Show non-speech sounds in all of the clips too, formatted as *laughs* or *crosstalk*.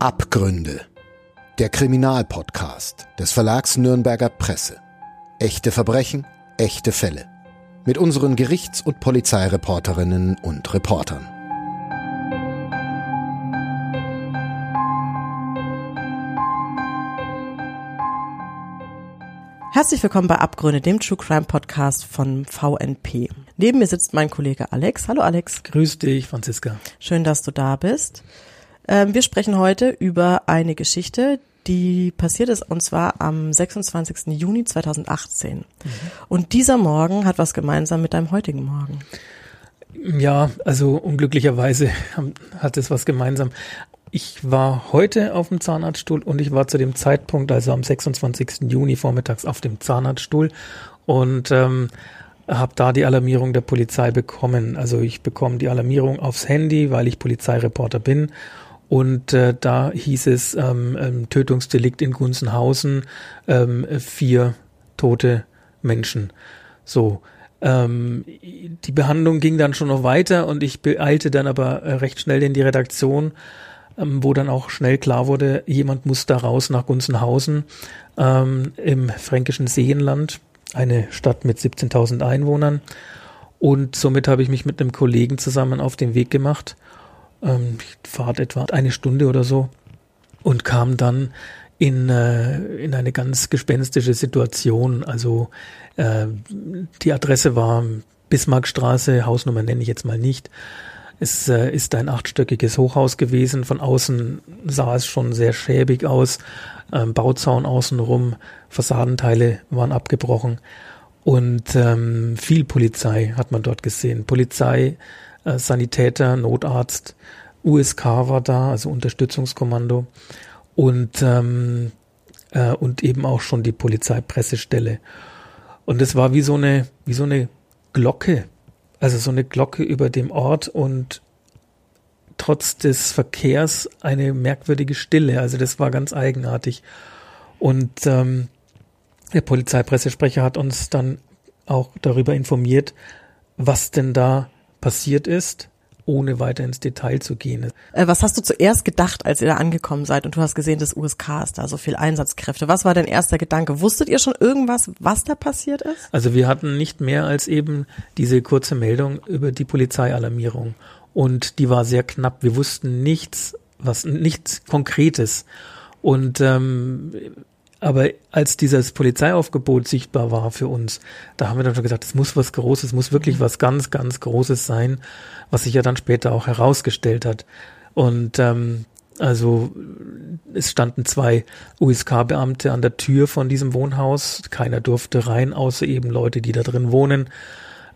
Abgründe. Der Kriminalpodcast des Verlags Nürnberger Presse. Echte Verbrechen, echte Fälle. Mit unseren Gerichts- und Polizeireporterinnen und Reportern. Herzlich willkommen bei Abgründe, dem True Crime Podcast von VNP. Neben mir sitzt mein Kollege Alex. Hallo Alex. Grüß dich, Franziska. Schön, dass du da bist. Ähm, wir sprechen heute über eine Geschichte, die passiert ist und zwar am 26. Juni 2018. Mhm. Und dieser Morgen hat was gemeinsam mit deinem heutigen Morgen. Ja, also unglücklicherweise hat es was gemeinsam. Ich war heute auf dem Zahnarztstuhl und ich war zu dem Zeitpunkt, also am 26. Juni vormittags auf dem Zahnarztstuhl und ähm, habe da die Alarmierung der Polizei bekommen. Also ich bekomme die Alarmierung aufs Handy, weil ich Polizeireporter bin. Und äh, da hieß es ähm, ähm, Tötungsdelikt in Gunzenhausen, ähm, vier tote Menschen. So. Ähm, die Behandlung ging dann schon noch weiter und ich beeilte dann aber äh, recht schnell in die Redaktion ähm, wo dann auch schnell klar wurde, jemand muss da raus nach Gunzenhausen ähm, im fränkischen Seenland, eine Stadt mit 17.000 Einwohnern. Und somit habe ich mich mit einem Kollegen zusammen auf den Weg gemacht. Ähm, Fahrt etwa eine Stunde oder so und kam dann in, äh, in eine ganz gespenstische Situation. Also äh, die Adresse war Bismarckstraße, Hausnummer nenne ich jetzt mal nicht. Es äh, ist ein achtstöckiges Hochhaus gewesen. Von außen sah es schon sehr schäbig aus. Ähm, Bauzaun außenrum, Fassadenteile waren abgebrochen. Und ähm, viel Polizei hat man dort gesehen. Polizei, äh, Sanitäter, Notarzt, USK war da, also Unterstützungskommando. Und, ähm, äh, und eben auch schon die Polizeipressestelle. Und es war wie so eine, wie so eine Glocke, also so eine Glocke über dem Ort und trotz des Verkehrs eine merkwürdige Stille. Also das war ganz eigenartig. Und ähm, der Polizeipressesprecher hat uns dann auch darüber informiert, was denn da passiert ist ohne weiter ins Detail zu gehen. Äh, was hast du zuerst gedacht, als ihr da angekommen seid und du hast gesehen, das USK ist da, so viel Einsatzkräfte? Was war dein erster Gedanke? Wusstet ihr schon irgendwas, was da passiert ist? Also wir hatten nicht mehr als eben diese kurze Meldung über die Polizeialarmierung und die war sehr knapp. Wir wussten nichts, was nichts Konkretes. Und ähm, aber als dieses Polizeiaufgebot sichtbar war für uns, da haben wir dann schon gesagt, es muss was Großes, es muss wirklich was ganz, ganz Großes sein, was sich ja dann später auch herausgestellt hat. Und ähm, also es standen zwei USK-Beamte an der Tür von diesem Wohnhaus. Keiner durfte rein, außer eben Leute, die da drin wohnen.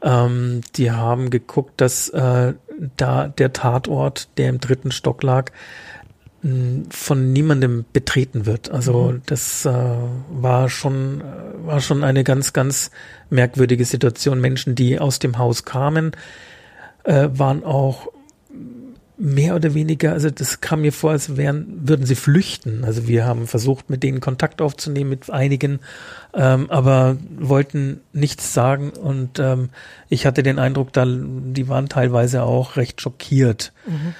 Ähm, die haben geguckt, dass äh, da der Tatort, der im dritten Stock lag, von niemandem betreten wird. Also mhm. das äh, war schon äh, war schon eine ganz ganz merkwürdige Situation. Menschen, die aus dem Haus kamen, äh, waren auch mehr oder weniger, also das kam mir vor, als wären, würden sie flüchten. Also wir haben versucht, mit denen Kontakt aufzunehmen, mit einigen, ähm, aber wollten nichts sagen und ähm, ich hatte den Eindruck, da, die waren teilweise auch recht schockiert. Mhm.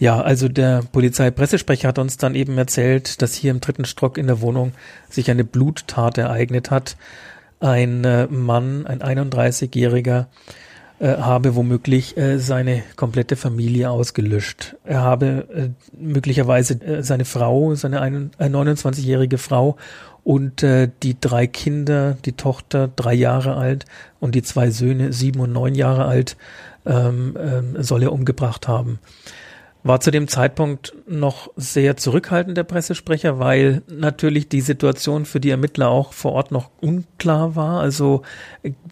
Ja, also der Polizeipressesprecher hat uns dann eben erzählt, dass hier im dritten Stock in der Wohnung sich eine Bluttat ereignet hat. Ein äh, Mann, ein 31-Jähriger, äh, habe womöglich äh, seine komplette Familie ausgelöscht. Er habe möglicherweise seine Frau, seine ein, 29-jährige Frau und die drei Kinder, die Tochter drei Jahre alt und die zwei Söhne sieben und neun Jahre alt, ähm, ähm, soll er umgebracht haben war zu dem Zeitpunkt noch sehr zurückhaltend der Pressesprecher, weil natürlich die Situation für die Ermittler auch vor Ort noch unklar war. Also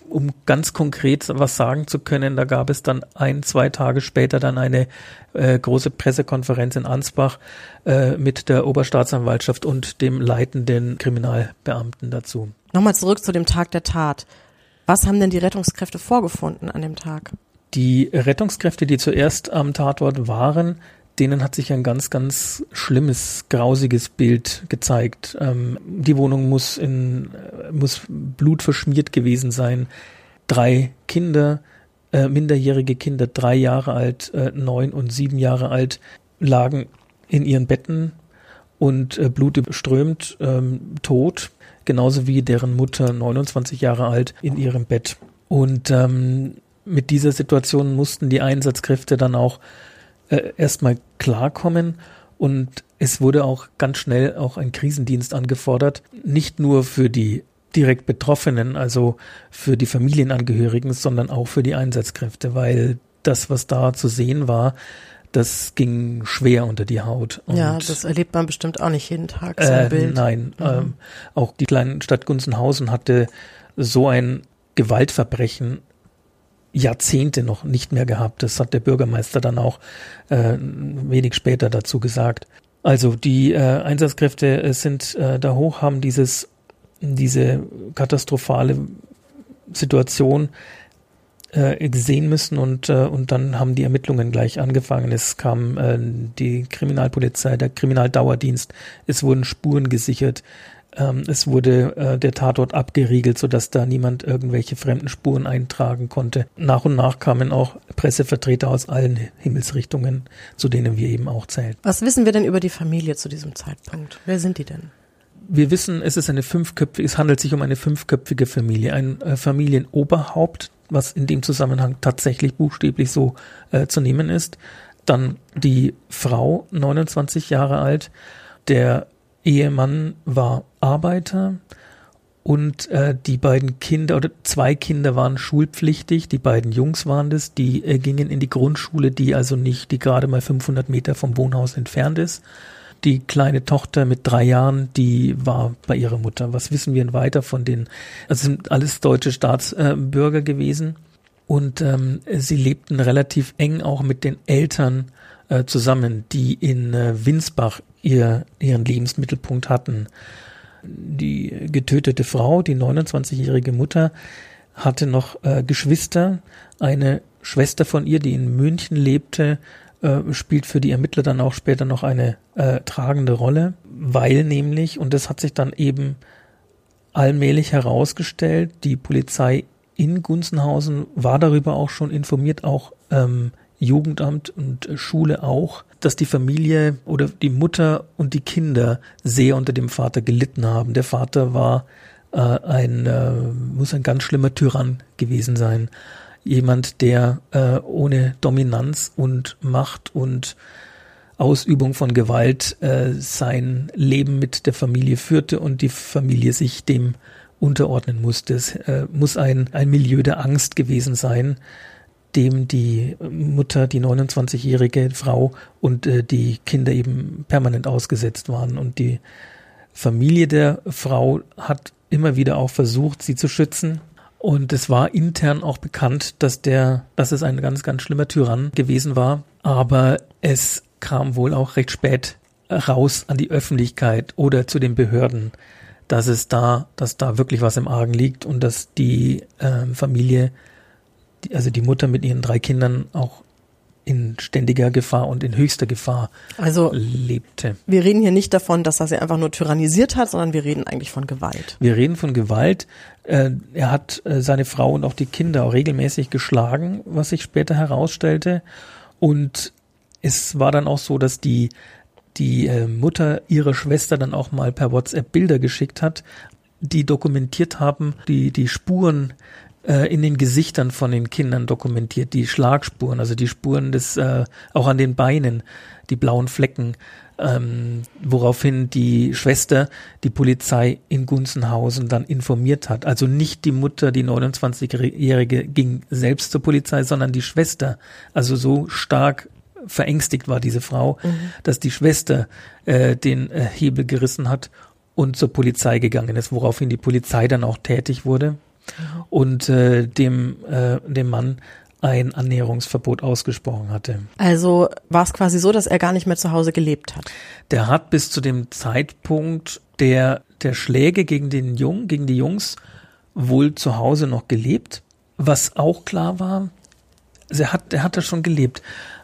um ganz konkret was sagen zu können, da gab es dann ein, zwei Tage später dann eine äh, große Pressekonferenz in Ansbach äh, mit der Oberstaatsanwaltschaft und dem leitenden Kriminalbeamten dazu. Nochmal zurück zu dem Tag der Tat. Was haben denn die Rettungskräfte vorgefunden an dem Tag? Die Rettungskräfte, die zuerst am Tatort waren, denen hat sich ein ganz, ganz schlimmes, grausiges Bild gezeigt. Ähm, die Wohnung muss in, muss blutverschmiert gewesen sein. Drei Kinder, äh, minderjährige Kinder, drei Jahre alt, äh, neun und sieben Jahre alt, lagen in ihren Betten und äh, blutüberströmt, ähm, tot, genauso wie deren Mutter 29 Jahre alt in ihrem Bett. Und ähm, mit dieser Situation mussten die Einsatzkräfte dann auch äh, erstmal klarkommen und es wurde auch ganz schnell auch ein Krisendienst angefordert, nicht nur für die direkt Betroffenen, also für die Familienangehörigen, sondern auch für die Einsatzkräfte, weil das, was da zu sehen war, das ging schwer unter die Haut. Und, ja, das erlebt man bestimmt auch nicht jeden Tag, so ein äh, Bild. Nein, mhm. ähm, auch die kleine Stadt Gunzenhausen hatte so ein Gewaltverbrechen Jahrzehnte noch nicht mehr gehabt. Das hat der Bürgermeister dann auch äh, wenig später dazu gesagt. Also die äh, Einsatzkräfte äh, sind äh, da hoch, haben dieses diese katastrophale Situation äh, gesehen müssen und, äh, und dann haben die Ermittlungen gleich angefangen. Es kam äh, die Kriminalpolizei, der Kriminaldauerdienst, es wurden Spuren gesichert, ähm, es wurde äh, der Tatort abgeriegelt, sodass da niemand irgendwelche fremden Spuren eintragen konnte. Nach und nach kamen auch Pressevertreter aus allen Himmelsrichtungen, zu denen wir eben auch zählen. Was wissen wir denn über die Familie zu diesem Zeitpunkt? Wer sind die denn? wir wissen, es ist eine fünfköpfige, es handelt sich um eine fünfköpfige Familie, ein äh, Familienoberhaupt, was in dem Zusammenhang tatsächlich buchstäblich so äh, zu nehmen ist. Dann die Frau, 29 Jahre alt, der Ehemann war Arbeiter und äh, die beiden Kinder oder zwei Kinder waren schulpflichtig, die beiden Jungs waren das, die äh, gingen in die Grundschule, die also nicht, die gerade mal 500 Meter vom Wohnhaus entfernt ist. Die kleine Tochter mit drei Jahren, die war bei ihrer Mutter. Was wissen wir denn weiter von den? Also sind alles deutsche Staatsbürger gewesen und ähm, sie lebten relativ eng auch mit den Eltern äh, zusammen, die in äh, Winsbach ihr, ihren Lebensmittelpunkt hatten. Die getötete Frau, die 29-jährige Mutter, hatte noch äh, Geschwister. Eine Schwester von ihr, die in München lebte, äh, spielt für die Ermittler dann auch später noch eine äh, tragende Rolle, weil nämlich, und das hat sich dann eben allmählich herausgestellt, die Polizei in Gunzenhausen war darüber auch schon informiert, auch ähm, Jugendamt und Schule auch, dass die Familie oder die Mutter und die Kinder sehr unter dem Vater gelitten haben. Der Vater war äh, ein, äh, muss ein ganz schlimmer Tyrann gewesen sein jemand, der äh, ohne Dominanz und Macht und Ausübung von Gewalt äh, sein Leben mit der Familie führte und die Familie sich dem unterordnen musste. Es äh, muss ein, ein Milieu der Angst gewesen sein, dem die Mutter, die 29-jährige Frau und äh, die Kinder eben permanent ausgesetzt waren. Und die Familie der Frau hat immer wieder auch versucht, sie zu schützen. Und es war intern auch bekannt, dass der, dass es ein ganz, ganz schlimmer Tyrann gewesen war. Aber es kam wohl auch recht spät raus an die Öffentlichkeit oder zu den Behörden, dass es da, dass da wirklich was im Argen liegt und dass die äh, Familie, die, also die Mutter mit ihren drei Kindern auch in ständiger Gefahr und in höchster Gefahr also, lebte. Wir reden hier nicht davon, dass er sie einfach nur tyrannisiert hat, sondern wir reden eigentlich von Gewalt. Wir reden von Gewalt. Äh, er hat äh, seine Frau und auch die Kinder auch regelmäßig geschlagen, was sich später herausstellte. Und es war dann auch so, dass die die äh, Mutter ihrer Schwester dann auch mal per WhatsApp Bilder geschickt hat, die dokumentiert haben, die die Spuren äh, in den Gesichtern von den Kindern dokumentiert, die Schlagspuren, also die Spuren des, äh, auch an den Beinen, die blauen Flecken, ähm, woraufhin die Schwester die Polizei in Gunzenhausen dann informiert hat. Also nicht die Mutter, die 29-Jährige, ging selbst zur Polizei, sondern die Schwester. Also so stark verängstigt war diese Frau, mhm. dass die Schwester äh, den äh, Hebel gerissen hat und zur Polizei gegangen ist, woraufhin die Polizei dann auch tätig wurde und äh, dem, äh, dem Mann ein Annäherungsverbot ausgesprochen hatte. Also war es quasi so, dass er gar nicht mehr zu Hause gelebt hat. Der hat bis zu dem Zeitpunkt der, der Schläge gegen den Jungen, gegen die Jungs wohl zu Hause noch gelebt. Was auch klar war, also er hat, er hat da schon gelebt.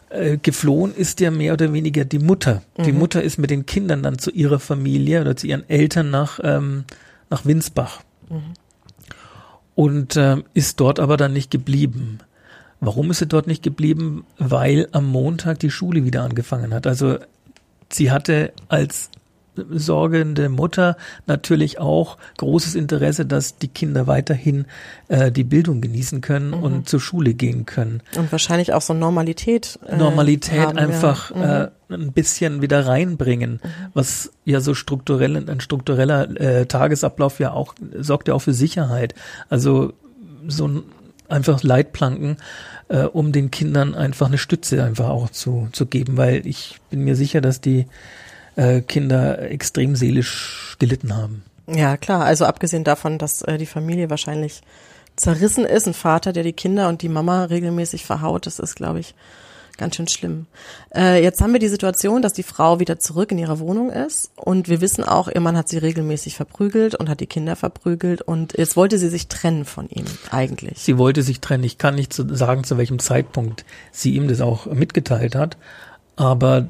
Äh, geflohen ist ja mehr oder weniger die Mutter. Mhm. Die Mutter ist mit den Kindern dann zu ihrer Familie oder zu ihren Eltern nach, ähm, nach Winsbach. Mhm und äh, ist dort aber dann nicht geblieben. Warum ist sie dort nicht geblieben? Weil am Montag die Schule wieder angefangen hat. Also sie hatte als sorgende Mutter natürlich auch großes Interesse, dass die Kinder weiterhin äh, die Bildung genießen können mhm. und zur Schule gehen können. Und wahrscheinlich auch so Normalität. Äh, Normalität haben, einfach ja. mhm. äh, ein bisschen wieder reinbringen, mhm. was ja so strukturell, ein struktureller äh, Tagesablauf ja auch, sorgt ja auch für Sicherheit. Also so ein einfach Leitplanken, äh, um den Kindern einfach eine Stütze einfach auch zu, zu geben, weil ich bin mir sicher, dass die äh, Kinder extrem seelisch gelitten haben. Ja, klar. Also abgesehen davon, dass äh, die Familie wahrscheinlich zerrissen ist, ein Vater, der die Kinder und die Mama regelmäßig verhaut, das ist, glaube ich, ganz schön schlimm. Äh, jetzt haben wir die Situation, dass die Frau wieder zurück in ihrer Wohnung ist und wir wissen auch, ihr Mann hat sie regelmäßig verprügelt und hat die Kinder verprügelt und jetzt wollte sie sich trennen von ihm eigentlich. Sie wollte sich trennen. Ich kann nicht sagen, zu welchem Zeitpunkt sie ihm das auch mitgeteilt hat, aber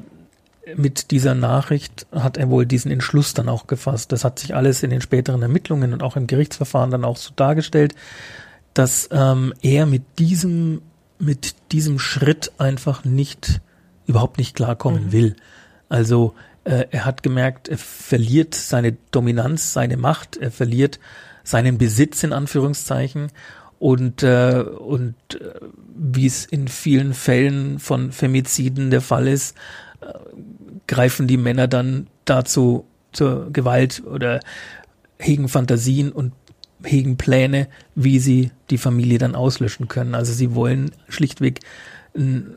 mit dieser Nachricht hat er wohl diesen Entschluss dann auch gefasst. Das hat sich alles in den späteren Ermittlungen und auch im Gerichtsverfahren dann auch so dargestellt, dass ähm, er mit diesem mit diesem Schritt einfach nicht, überhaupt nicht klarkommen mhm. will. Also äh, er hat gemerkt, er verliert seine Dominanz, seine Macht, er verliert seinen Besitz in Anführungszeichen und äh, und äh, wie es in vielen Fällen von Femiziden der Fall ist, äh, greifen die Männer dann dazu zur Gewalt oder hegen Fantasien und hegen Pläne, wie sie die Familie dann auslöschen können. Also sie wollen schlichtweg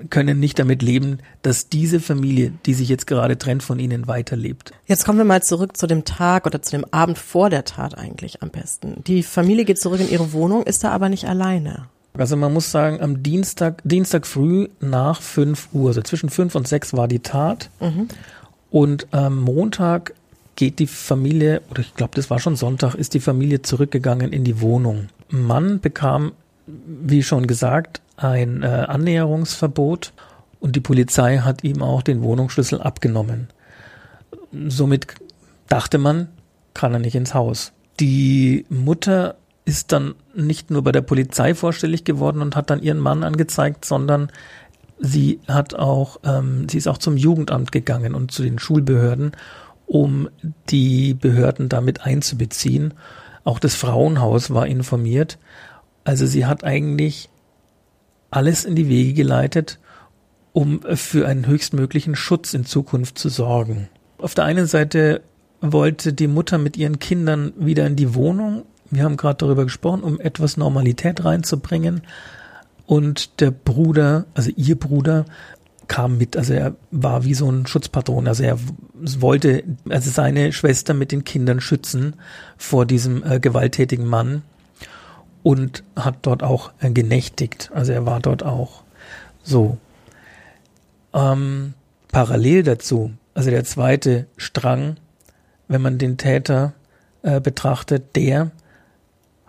können nicht damit leben, dass diese Familie, die sich jetzt gerade trennt von ihnen, weiterlebt. Jetzt kommen wir mal zurück zu dem Tag oder zu dem Abend vor der Tat eigentlich am besten. Die Familie geht zurück in ihre Wohnung, ist da aber nicht alleine. Also man muss sagen, am Dienstag, Dienstag früh nach 5 Uhr, also zwischen 5 und 6 war die Tat. Mhm. Und am Montag geht die Familie, oder ich glaube, das war schon Sonntag, ist die Familie zurückgegangen in die Wohnung. Mann bekam, wie schon gesagt, ein äh, Annäherungsverbot und die Polizei hat ihm auch den Wohnungsschlüssel abgenommen. Somit dachte man, kann er nicht ins Haus. Die Mutter ist dann nicht nur bei der Polizei vorstellig geworden und hat dann ihren Mann angezeigt, sondern sie hat auch, ähm, sie ist auch zum Jugendamt gegangen und zu den Schulbehörden um die Behörden damit einzubeziehen. Auch das Frauenhaus war informiert. Also sie hat eigentlich alles in die Wege geleitet, um für einen höchstmöglichen Schutz in Zukunft zu sorgen. Auf der einen Seite wollte die Mutter mit ihren Kindern wieder in die Wohnung. Wir haben gerade darüber gesprochen, um etwas Normalität reinzubringen. Und der Bruder, also ihr Bruder, kam mit, also er war wie so ein Schutzpatron, also er wollte also seine Schwester mit den Kindern schützen vor diesem äh, gewalttätigen Mann und hat dort auch äh, genächtigt, also er war dort auch so. Ähm, parallel dazu, also der zweite Strang, wenn man den Täter äh, betrachtet, der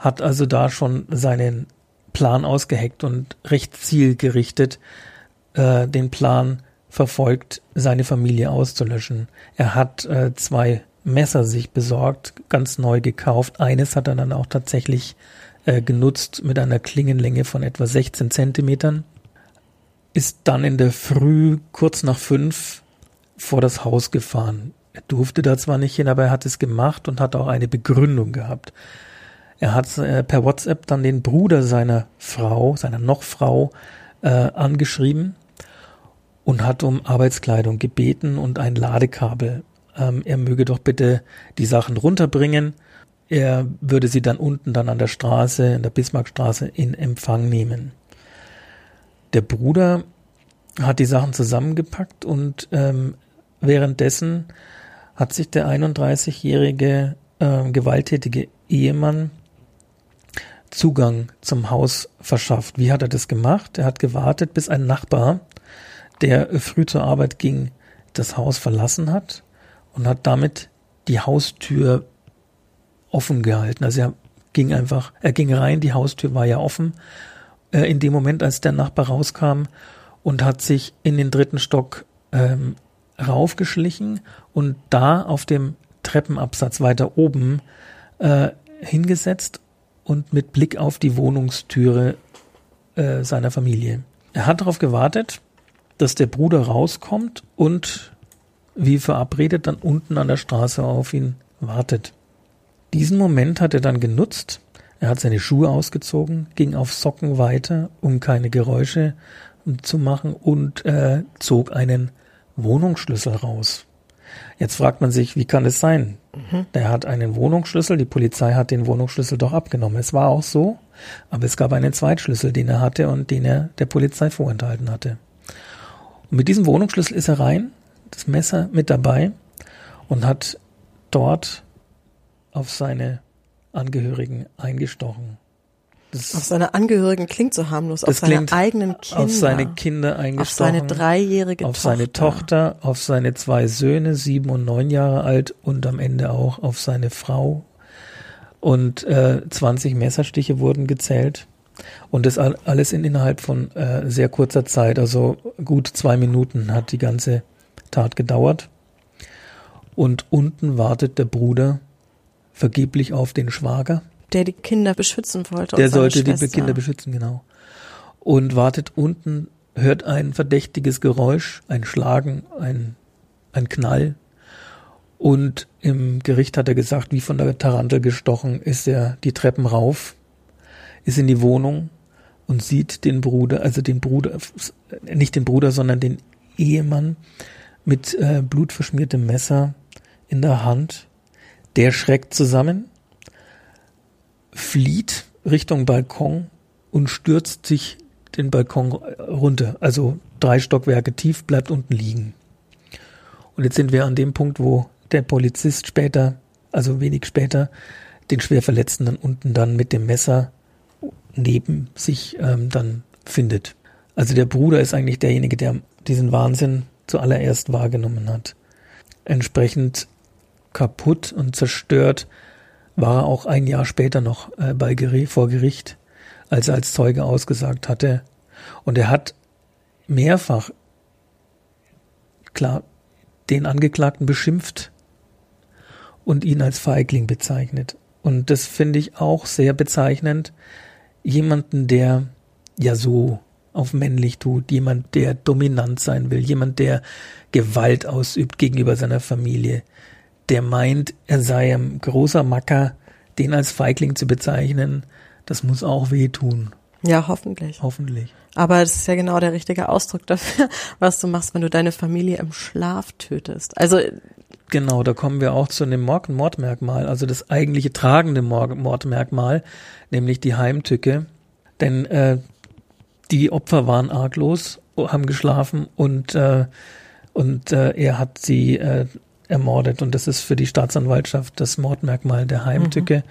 hat also da schon seinen Plan ausgeheckt und recht zielgerichtet äh, den Plan verfolgt, seine Familie auszulöschen. Er hat äh, zwei Messer sich besorgt, ganz neu gekauft. Eines hat er dann auch tatsächlich äh, genutzt mit einer Klingenlänge von etwa 16 Zentimetern. Ist dann in der Früh kurz nach fünf vor das Haus gefahren. Er durfte da zwar nicht hin, aber er hat es gemacht und hat auch eine Begründung gehabt. Er hat äh, per WhatsApp dann den Bruder seiner Frau, seiner Nochfrau, äh, angeschrieben und hat um Arbeitskleidung gebeten und ein Ladekabel. Ähm, er möge doch bitte die Sachen runterbringen. Er würde sie dann unten dann an der Straße, in der Bismarckstraße in Empfang nehmen. Der Bruder hat die Sachen zusammengepackt und ähm, währenddessen hat sich der 31-jährige äh, gewalttätige Ehemann Zugang zum Haus verschafft. Wie hat er das gemacht? Er hat gewartet, bis ein Nachbar der früh zur Arbeit ging, das Haus verlassen hat und hat damit die Haustür offen gehalten. Also er ging einfach, er ging rein, die Haustür war ja offen. Äh, in dem Moment, als der Nachbar rauskam und hat sich in den dritten Stock ähm, raufgeschlichen und da auf dem Treppenabsatz weiter oben äh, hingesetzt und mit Blick auf die Wohnungstüre äh, seiner Familie. Er hat darauf gewartet, dass der Bruder rauskommt und wie verabredet dann unten an der Straße auf ihn wartet. Diesen Moment hat er dann genutzt. Er hat seine Schuhe ausgezogen, ging auf Socken weiter, um keine Geräusche zu machen und äh, zog einen Wohnungsschlüssel raus. Jetzt fragt man sich, wie kann es sein? Mhm. Der hat einen Wohnungsschlüssel, die Polizei hat den Wohnungsschlüssel doch abgenommen. Es war auch so, aber es gab einen Zweitschlüssel, den er hatte und den er der Polizei vorenthalten hatte. Und mit diesem Wohnungsschlüssel ist er rein, das Messer mit dabei und hat dort auf seine Angehörigen eingestochen. Das auf seine Angehörigen klingt so harmlos, auf seine eigenen Kinder. Auf seine Kinder eingestochen. Auf seine dreijährige auf Tochter. Auf seine Tochter, auf seine zwei Söhne, sieben und neun Jahre alt und am Ende auch auf seine Frau. Und äh, 20 Messerstiche wurden gezählt. Und das alles in innerhalb von äh, sehr kurzer Zeit, also gut zwei Minuten hat die ganze Tat gedauert. Und unten wartet der Bruder vergeblich auf den Schwager der die Kinder beschützen wollte. Der sollte die Kinder beschützen, genau. Und wartet unten, hört ein verdächtiges Geräusch, ein Schlagen, ein, ein Knall. Und im Gericht hat er gesagt, wie von der Tarantel gestochen, ist er die Treppen rauf, ist in die Wohnung und sieht den Bruder, also den Bruder, nicht den Bruder, sondern den Ehemann mit äh, blutverschmiertem Messer in der Hand. Der schreckt zusammen, flieht Richtung Balkon und stürzt sich den Balkon runter. Also drei Stockwerke tief, bleibt unten liegen. Und jetzt sind wir an dem Punkt, wo der Polizist später, also wenig später, den Schwerverletzten dann unten dann mit dem Messer neben sich ähm, dann findet. Also der Bruder ist eigentlich derjenige, der diesen Wahnsinn zuallererst wahrgenommen hat. Entsprechend kaputt und zerstört war er auch ein Jahr später noch äh, bei Gericht, vor Gericht, als er als Zeuge ausgesagt hatte. Und er hat mehrfach, klar, den Angeklagten beschimpft und ihn als Feigling bezeichnet. Und das finde ich auch sehr bezeichnend. Jemanden, der ja so auf männlich tut, jemand, der dominant sein will, jemand, der Gewalt ausübt gegenüber seiner Familie, der meint, er sei ein großer Macker, den als Feigling zu bezeichnen, das muss auch wehtun. Ja, hoffentlich. Hoffentlich. Aber das ist ja genau der richtige Ausdruck dafür, *laughs* was du machst, wenn du deine Familie im Schlaf tötest. Also Genau, da kommen wir auch zu einem Mordmerkmal, also das eigentliche tragende Mordmerkmal, nämlich die Heimtücke. Denn äh, die Opfer waren arglos, haben geschlafen und äh, und äh, er hat sie äh, ermordet. Und das ist für die Staatsanwaltschaft das Mordmerkmal der Heimtücke,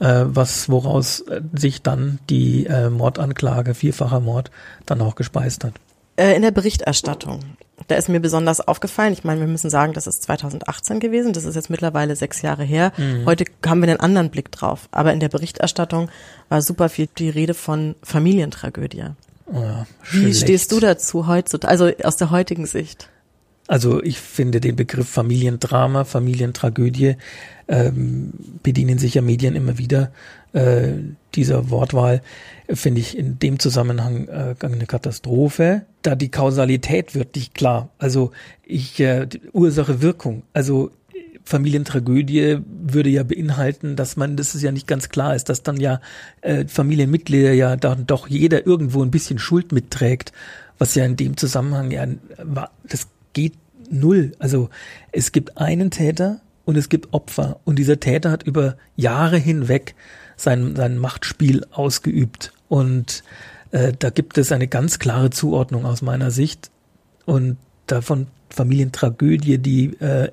mhm. äh, was woraus äh, sich dann die äh, Mordanklage, vierfacher Mord, dann auch gespeist hat. Äh, in der Berichterstattung, da ist mir besonders aufgefallen, ich meine, wir müssen sagen, das ist 2018 gewesen, das ist jetzt mittlerweile sechs Jahre her. Mhm. Heute haben wir einen anderen Blick drauf. Aber in der Berichterstattung war super viel die Rede von Familientragödie. Oh ja, Wie stehst du dazu heutzutage, also aus der heutigen Sicht? Also ich finde den Begriff Familiendrama, Familientragödie ähm, bedienen sich ja Medien immer wieder äh, dieser Wortwahl finde ich in dem Zusammenhang äh, eine Katastrophe, da die Kausalität wird nicht klar. Also ich äh, Ursache Wirkung. Also Familientragödie würde ja beinhalten, dass man, das ist ja nicht ganz klar ist, dass dann ja äh, Familienmitglieder ja dann doch jeder irgendwo ein bisschen Schuld mitträgt, was ja in dem Zusammenhang ja das geht null. Also es gibt einen Täter und es gibt Opfer. Und dieser Täter hat über Jahre hinweg sein, sein Machtspiel ausgeübt. Und äh, da gibt es eine ganz klare Zuordnung aus meiner Sicht. Und davon Familientragödie, die äh,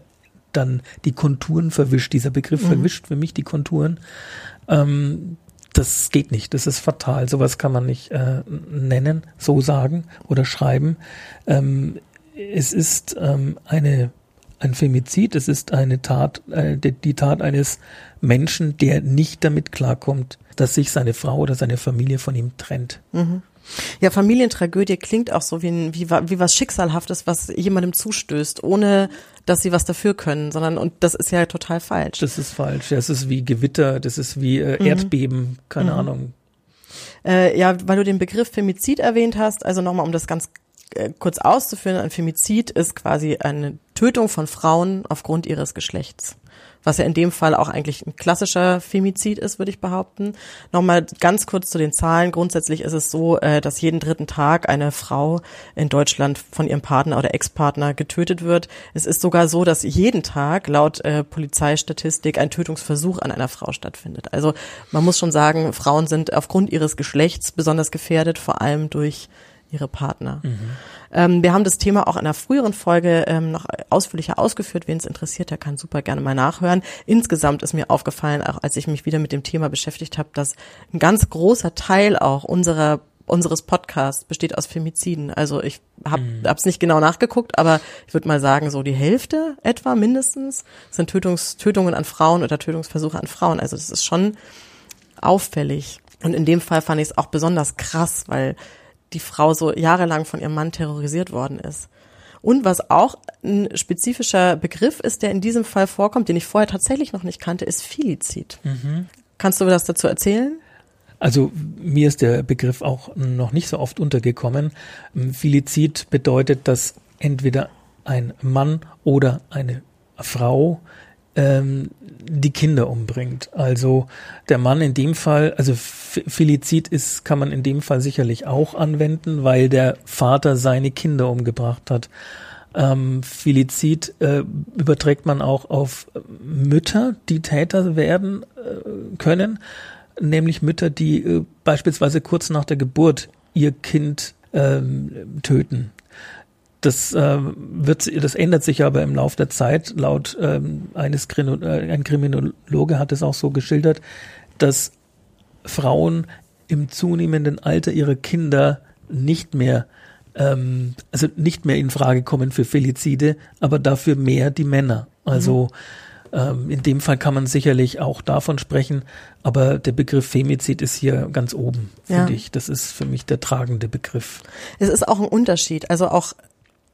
dann die Konturen verwischt. Dieser Begriff mhm. verwischt für mich die Konturen. Ähm, das geht nicht, das ist fatal. Sowas kann man nicht äh, nennen, so sagen oder schreiben. Ähm, es ist ähm, eine ein Femizid, es ist eine Tat, äh, die, die Tat eines Menschen, der nicht damit klarkommt, dass sich seine Frau oder seine Familie von ihm trennt. Mhm. Ja, Familientragödie klingt auch so wie, ein, wie, wie was Schicksalhaftes, was jemandem zustößt, ohne dass sie was dafür können, sondern und das ist ja total falsch. Das ist falsch. Das ist wie Gewitter, das ist wie äh, mhm. Erdbeben, mhm. keine mhm. Ahnung. Äh, ja, weil du den Begriff Femizid erwähnt hast, also nochmal, um das ganz äh, kurz auszuführen, ein Femizid ist quasi eine Tötung von Frauen aufgrund ihres Geschlechts was ja in dem Fall auch eigentlich ein klassischer Femizid ist, würde ich behaupten. Nochmal ganz kurz zu den Zahlen. Grundsätzlich ist es so, äh, dass jeden dritten Tag eine Frau in Deutschland von ihrem Partner oder Ex-Partner getötet wird. Es ist sogar so, dass jeden Tag laut äh, Polizeistatistik ein Tötungsversuch an einer Frau stattfindet. Also man muss schon sagen, Frauen sind aufgrund ihres Geschlechts besonders gefährdet, vor allem durch ihre Partner. Mhm. Ähm, wir haben das Thema auch in einer früheren Folge ähm, noch ausführlicher ausgeführt. Wen es interessiert, der kann super gerne mal nachhören. Insgesamt ist mir aufgefallen, auch als ich mich wieder mit dem Thema beschäftigt habe, dass ein ganz großer Teil auch unserer unseres Podcasts besteht aus Femiziden. Also ich habe mhm. es nicht genau nachgeguckt, aber ich würde mal sagen, so die Hälfte etwa mindestens sind Tötungs, Tötungen an Frauen oder Tötungsversuche an Frauen. Also das ist schon auffällig. Und in dem Fall fand ich es auch besonders krass, weil die Frau so jahrelang von ihrem Mann terrorisiert worden ist. Und was auch ein spezifischer Begriff ist, der in diesem Fall vorkommt, den ich vorher tatsächlich noch nicht kannte, ist Filizid. Mhm. Kannst du das dazu erzählen? Also mir ist der Begriff auch noch nicht so oft untergekommen. Filizid bedeutet, dass entweder ein Mann oder eine Frau ähm, die Kinder umbringt. Also der Mann in dem Fall, also Felizid ist, kann man in dem Fall sicherlich auch anwenden, weil der Vater seine Kinder umgebracht hat. Ähm, Felizid äh, überträgt man auch auf Mütter, die Täter werden äh, können, nämlich Mütter, die äh, beispielsweise kurz nach der Geburt ihr Kind ähm, töten. Das äh, wird, das ändert sich aber im Laufe der Zeit. Laut ähm, eines Krino, äh, ein Kriminologe hat es auch so geschildert, dass Frauen im zunehmenden Alter ihrer Kinder nicht mehr ähm, also nicht mehr in Frage kommen für Felizide, aber dafür mehr die Männer. Also mhm. ähm, in dem Fall kann man sicherlich auch davon sprechen, aber der Begriff Femizid ist hier ganz oben, finde ja. ich. Das ist für mich der tragende Begriff. Es ist auch ein Unterschied. Also auch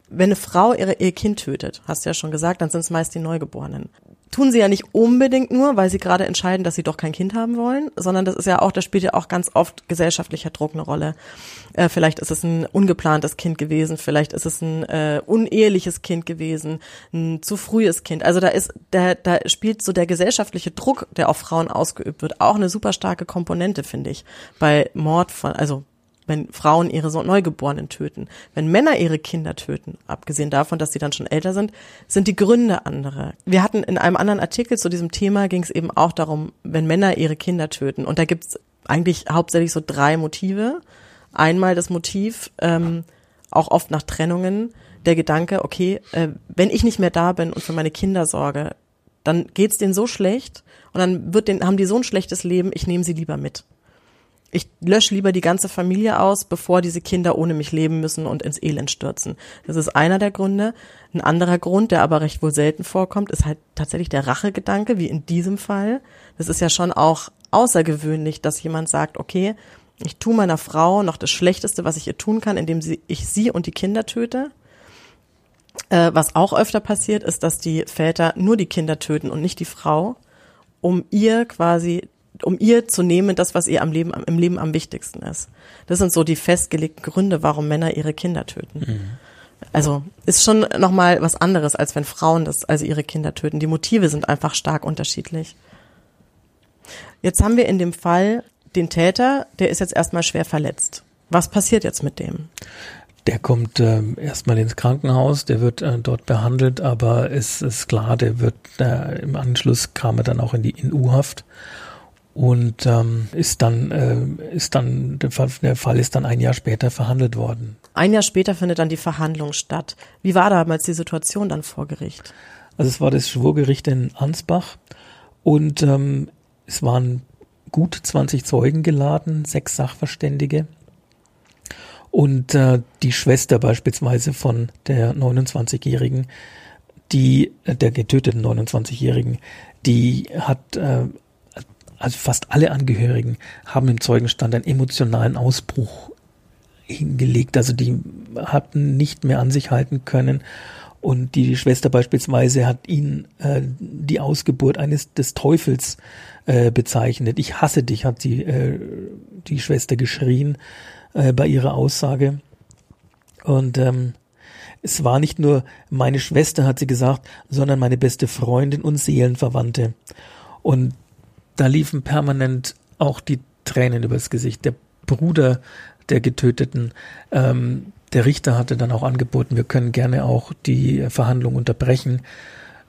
wenn eine Frau ihre, ihr Kind tötet, hast du ja schon gesagt, dann sind es meist die Neugeborenen. Tun sie ja nicht unbedingt nur, weil sie gerade entscheiden, dass sie doch kein Kind haben wollen, sondern das ist ja auch, da spielt ja auch ganz oft gesellschaftlicher Druck eine Rolle. Äh, vielleicht ist es ein ungeplantes Kind gewesen, vielleicht ist es ein äh, uneheliches Kind gewesen, ein zu frühes Kind. Also da ist, da, da spielt so der gesellschaftliche Druck, der auf Frauen ausgeübt wird, auch eine super starke Komponente, finde ich. Bei Mord von, also wenn Frauen ihre Neugeborenen töten. Wenn Männer ihre Kinder töten, abgesehen davon, dass sie dann schon älter sind, sind die Gründe andere. Wir hatten in einem anderen Artikel zu diesem Thema ging es eben auch darum, wenn Männer ihre Kinder töten. Und da gibt es eigentlich hauptsächlich so drei Motive. Einmal das Motiv, ähm, auch oft nach Trennungen, der Gedanke, okay, äh, wenn ich nicht mehr da bin und für meine Kinder sorge, dann geht's denen so schlecht und dann wird den, haben die so ein schlechtes Leben, ich nehme sie lieber mit ich lösche lieber die ganze Familie aus, bevor diese Kinder ohne mich leben müssen und ins Elend stürzen. Das ist einer der Gründe. Ein anderer Grund, der aber recht wohl selten vorkommt, ist halt tatsächlich der Rachegedanke, wie in diesem Fall. Das ist ja schon auch außergewöhnlich, dass jemand sagt, okay, ich tue meiner Frau noch das Schlechteste, was ich ihr tun kann, indem sie, ich sie und die Kinder töte. Äh, was auch öfter passiert, ist, dass die Väter nur die Kinder töten und nicht die Frau, um ihr quasi um ihr zu nehmen, das, was ihr am Leben, im Leben am wichtigsten ist. Das sind so die festgelegten Gründe, warum Männer ihre Kinder töten. Mhm. Also ist schon nochmal was anderes, als wenn Frauen das, also ihre Kinder töten. Die Motive sind einfach stark unterschiedlich. Jetzt haben wir in dem Fall den Täter, der ist jetzt erstmal schwer verletzt. Was passiert jetzt mit dem? Der kommt äh, erstmal ins Krankenhaus, der wird äh, dort behandelt, aber es ist klar, der wird äh, im Anschluss kam er dann auch in die in U-Haft und ähm, ist dann äh, ist dann der Fall, der Fall ist dann ein Jahr später verhandelt worden. Ein Jahr später findet dann die Verhandlung statt. Wie war damals die Situation dann vor Gericht? Also es war das Schwurgericht in Ansbach und ähm, es waren gut 20 Zeugen geladen, sechs Sachverständige. Und äh, die Schwester beispielsweise von der 29-Jährigen, die, äh, der getöteten 29-Jährigen, die hat äh, also fast alle Angehörigen haben im Zeugenstand einen emotionalen Ausbruch hingelegt. Also die hatten nicht mehr an sich halten können. Und die Schwester beispielsweise hat ihn äh, die Ausgeburt eines des Teufels äh, bezeichnet. Ich hasse dich, hat sie äh, die Schwester geschrien äh, bei ihrer Aussage. Und ähm, es war nicht nur meine Schwester, hat sie gesagt, sondern meine beste Freundin und Seelenverwandte. Und da liefen permanent auch die Tränen übers Gesicht. Der Bruder der Getöteten, ähm, der Richter hatte dann auch angeboten, wir können gerne auch die Verhandlung unterbrechen,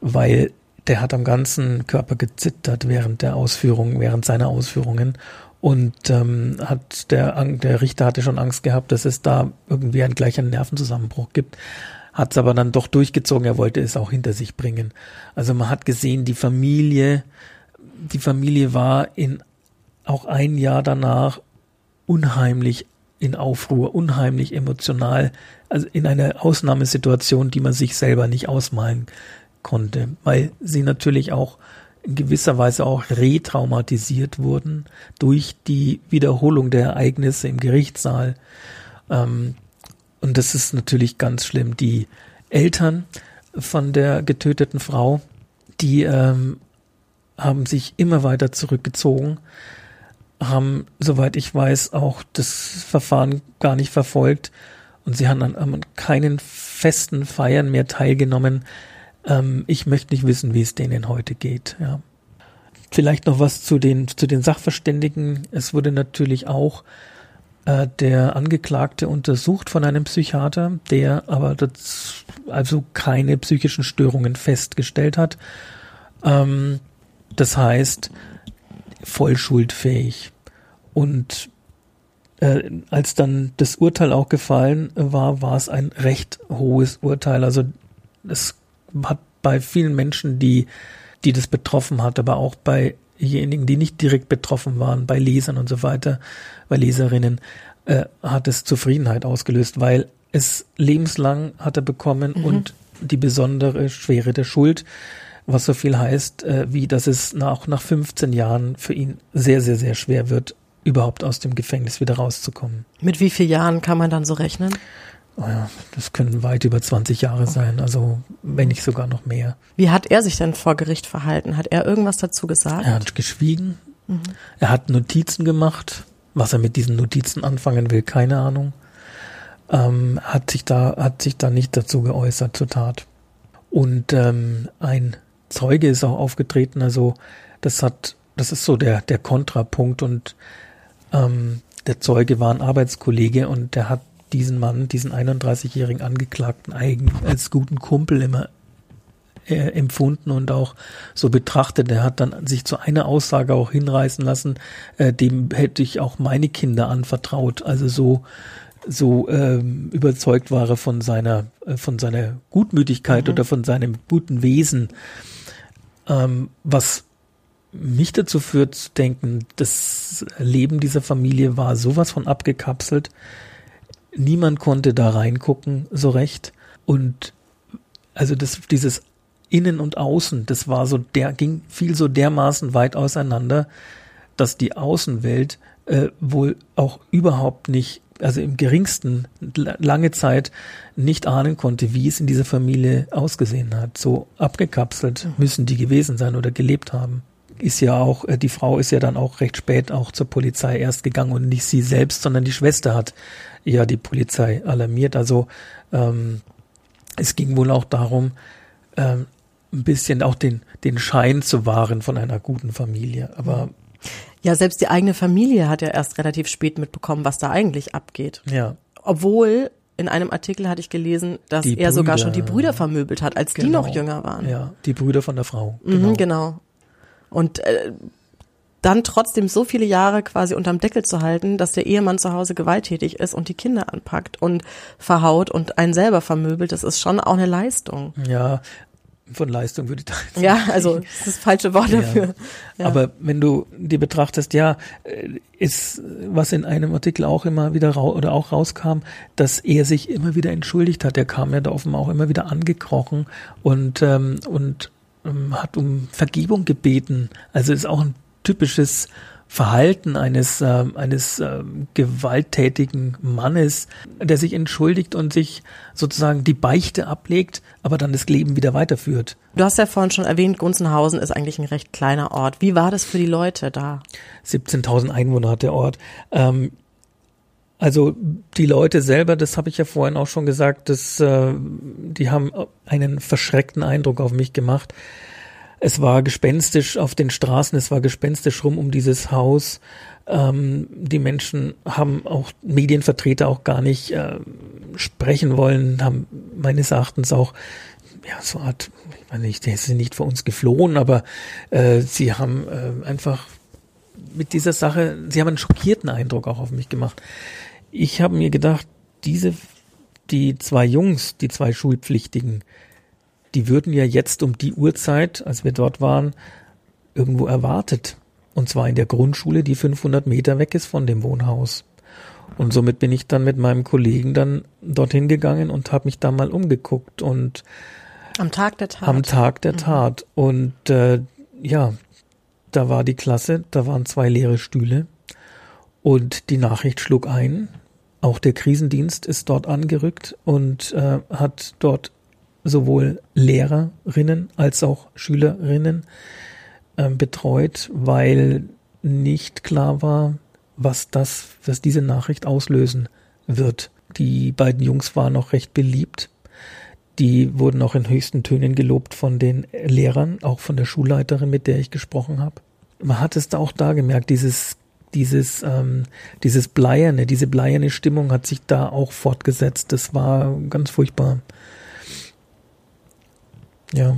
weil der hat am ganzen Körper gezittert während der Ausführungen, während seiner Ausführungen. Und ähm, hat der, der Richter hatte schon Angst gehabt, dass es da irgendwie einen gleichen Nervenzusammenbruch gibt. Hat es aber dann doch durchgezogen, er wollte es auch hinter sich bringen. Also man hat gesehen, die Familie, die Familie war in auch ein Jahr danach unheimlich in Aufruhr, unheimlich emotional, also in einer Ausnahmesituation, die man sich selber nicht ausmalen konnte, weil sie natürlich auch in gewisser Weise auch retraumatisiert wurden durch die Wiederholung der Ereignisse im Gerichtssaal. Ähm, und das ist natürlich ganz schlimm. Die Eltern von der getöteten Frau, die ähm, haben sich immer weiter zurückgezogen, haben, soweit ich weiß, auch das Verfahren gar nicht verfolgt und sie haben an, keinen festen Feiern mehr teilgenommen. Ähm, ich möchte nicht wissen, wie es denen heute geht. Ja. Vielleicht noch was zu den, zu den Sachverständigen. Es wurde natürlich auch äh, der Angeklagte untersucht von einem Psychiater, der aber das, also keine psychischen Störungen festgestellt hat. Ähm, das heißt, voll schuldfähig. Und äh, als dann das Urteil auch gefallen war, war es ein recht hohes Urteil. Also es hat bei vielen Menschen, die, die das betroffen hat, aber auch bei diejenigen, die nicht direkt betroffen waren, bei Lesern und so weiter, bei Leserinnen, äh, hat es Zufriedenheit ausgelöst, weil es lebenslang hat er bekommen mhm. und die besondere Schwere der Schuld, was so viel heißt, äh, wie dass es nach, nach 15 Jahren für ihn sehr, sehr, sehr schwer wird, überhaupt aus dem Gefängnis wieder rauszukommen. Mit wie vielen Jahren kann man dann so rechnen? Oh ja, das können weit über 20 Jahre okay. sein, also wenn nicht sogar noch mehr. Wie hat er sich denn vor Gericht verhalten? Hat er irgendwas dazu gesagt? Er hat geschwiegen. Mhm. Er hat Notizen gemacht. Was er mit diesen Notizen anfangen will, keine Ahnung. Ähm, hat sich da hat sich da nicht dazu geäußert zur Tat. Und ähm, ein Zeuge ist auch aufgetreten. Also das hat das ist so der der Kontrapunkt und ähm, der Zeuge war ein Arbeitskollege und der hat diesen Mann, diesen 31-jährigen Angeklagten eigentlich als guten Kumpel immer äh, empfunden und auch so betrachtet. Er hat dann sich zu einer Aussage auch hinreißen lassen, äh, dem hätte ich auch meine Kinder anvertraut. Also so so ähm, überzeugt war er von seiner äh, von seiner Gutmütigkeit mhm. oder von seinem guten Wesen, ähm, was mich dazu führt zu denken, das Leben dieser Familie war sowas von abgekapselt. Niemand konnte da reingucken, so recht. Und also das, dieses Innen und Außen, das war so, der ging viel so dermaßen weit auseinander, dass die Außenwelt äh, wohl auch überhaupt nicht, also im geringsten lange Zeit nicht ahnen konnte, wie es in dieser Familie ausgesehen hat. So abgekapselt müssen die gewesen sein oder gelebt haben ist ja auch, äh, die Frau ist ja dann auch recht spät auch zur Polizei erst gegangen und nicht sie selbst, sondern die Schwester hat ja die Polizei alarmiert. Also ähm, es ging wohl auch darum, ähm, ein bisschen auch den, den Schein zu wahren von einer guten Familie. Aber ja, selbst die eigene Familie hat ja erst relativ spät mitbekommen, was da eigentlich abgeht. Ja. Obwohl in einem Artikel hatte ich gelesen, dass die er Brüder, sogar schon die Brüder vermöbelt hat, als genau. die noch jünger waren. Ja, die Brüder von der Frau. Genau. Mhm, genau. Und äh, dann trotzdem so viele Jahre quasi unterm Deckel zu halten, dass der Ehemann zu Hause gewalttätig ist und die Kinder anpackt und verhaut und einen selber vermöbelt, das ist schon auch eine Leistung. Ja, von Leistung würde ich da jetzt Ja, also das ist das falsche Wort ja. dafür. Ja. Aber wenn du dir betrachtest, ja, äh, ist was in einem Artikel auch immer wieder oder auch rauskam, dass er sich immer wieder entschuldigt hat. Er kam ja da offenbar auch immer wieder angekrochen und ähm, und ähm, hat um Vergebung gebeten. Also ist auch ein typisches Verhalten eines, äh, eines äh, gewalttätigen Mannes, der sich entschuldigt und sich sozusagen die Beichte ablegt, aber dann das Leben wieder weiterführt. Du hast ja vorhin schon erwähnt, Gunzenhausen ist eigentlich ein recht kleiner Ort. Wie war das für die Leute da? 17.000 Einwohner hat der Ort. Ähm, Also die Leute selber, das habe ich ja vorhin auch schon gesagt, das, äh, die haben einen verschreckten Eindruck auf mich gemacht. Es war gespenstisch auf den Straßen, es war gespenstisch rum um dieses Haus. Ähm, die Menschen haben auch Medienvertreter auch gar nicht äh, sprechen wollen, haben meines Erachtens auch ja so Art, ich meine nicht, sie sind nicht vor uns geflohen, aber äh, sie haben äh, einfach mit dieser Sache, sie haben einen schockierten Eindruck auch auf mich gemacht ich habe mir gedacht, diese, die zwei Jungs, die zwei Schulpflichtigen, die würden ja jetzt um die Uhrzeit, als wir dort waren, irgendwo erwartet. Und zwar in der Grundschule, die 500 Meter weg ist von dem Wohnhaus. Und somit bin ich dann mit meinem Kollegen dann dorthin gegangen und habe mich da mal umgeguckt und am Tag der Tat. Am Tag der mhm. Tat. Und äh, ja, da war die Klasse, da waren zwei leere Stühle und die Nachricht schlug ein. Auch der Krisendienst ist dort angerückt und äh, hat dort sowohl Lehrerinnen als auch Schülerinnen äh, betreut, weil nicht klar war, was das, was diese Nachricht auslösen wird. Die beiden Jungs waren noch recht beliebt. Die wurden auch in höchsten Tönen gelobt von den Lehrern, auch von der Schulleiterin, mit der ich gesprochen habe. Man hat es da auch da gemerkt, dieses dieses, ähm, dieses Bleierne, diese bleierne Stimmung hat sich da auch fortgesetzt. Das war ganz furchtbar. Ja.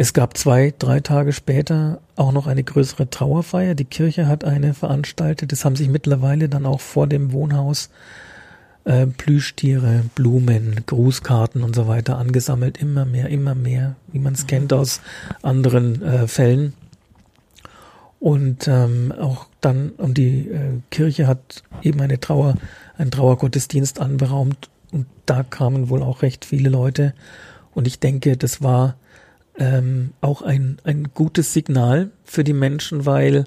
Es gab zwei, drei Tage später auch noch eine größere Trauerfeier. Die Kirche hat eine veranstaltet. Es haben sich mittlerweile dann auch vor dem Wohnhaus äh, Plüschtiere, Blumen, Grußkarten und so weiter angesammelt. Immer mehr, immer mehr, wie man es kennt aus anderen äh, Fällen. Und ähm, auch dann, und die äh, Kirche hat eben eine Trauer, einen Trauergottesdienst anberaumt und da kamen wohl auch recht viele Leute. Und ich denke, das war ähm, auch ein, ein gutes Signal für die Menschen, weil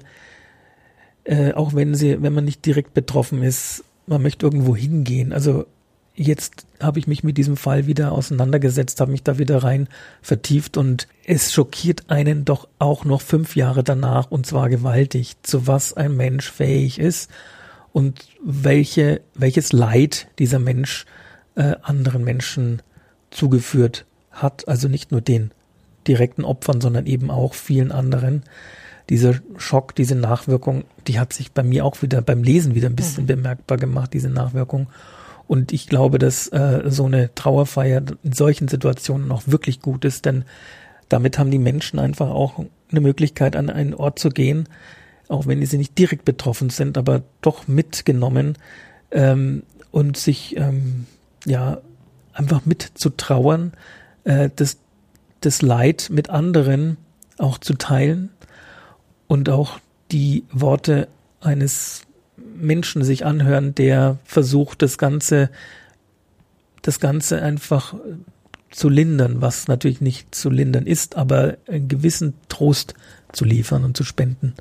äh, auch wenn sie, wenn man nicht direkt betroffen ist, man möchte irgendwo hingehen. Also jetzt habe ich mich mit diesem Fall wieder auseinandergesetzt, habe mich da wieder rein vertieft und es schockiert einen doch auch noch fünf Jahre danach und zwar gewaltig, zu was ein Mensch fähig ist und welche, welches Leid dieser Mensch äh, anderen Menschen zugeführt hat, also nicht nur den direkten Opfern, sondern eben auch vielen anderen. Dieser Schock, diese Nachwirkung, die hat sich bei mir auch wieder beim Lesen wieder ein bisschen mhm. bemerkbar gemacht, diese Nachwirkung. Und ich glaube, dass äh, so eine Trauerfeier in solchen Situationen auch wirklich gut ist, denn damit haben die Menschen einfach auch eine Möglichkeit, an einen Ort zu gehen, auch wenn sie nicht direkt betroffen sind, aber doch mitgenommen ähm, und sich ähm, ja einfach mit zu trauern, äh, das, das Leid mit anderen auch zu teilen und auch die Worte eines Menschen sich anhören, der versucht, das Ganze, das Ganze einfach zu lindern, was natürlich nicht zu lindern ist, aber einen gewissen Trost zu liefern und zu spenden.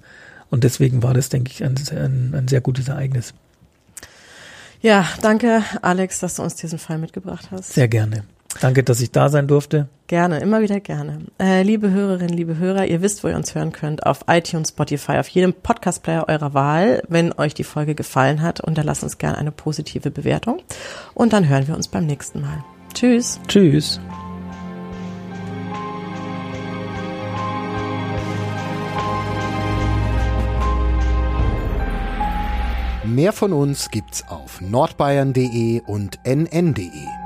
Und deswegen war das, denke ich, ein, ein, ein sehr gutes Ereignis. Ja, danke, Alex, dass du uns diesen Fall mitgebracht hast. Sehr gerne. Danke, dass ich da sein durfte. Gerne, immer wieder gerne. Äh, liebe Hörerinnen, liebe Hörer, ihr wisst, wo ihr uns hören könnt. Auf iTunes, Spotify, auf jedem Podcast-Player eurer Wahl. Wenn euch die Folge gefallen hat, unterlasst uns gerne eine positive Bewertung. Und dann hören wir uns beim nächsten Mal. Tschüss. Tschüss. Mehr von uns gibt's auf nordbayern.de und nn.de.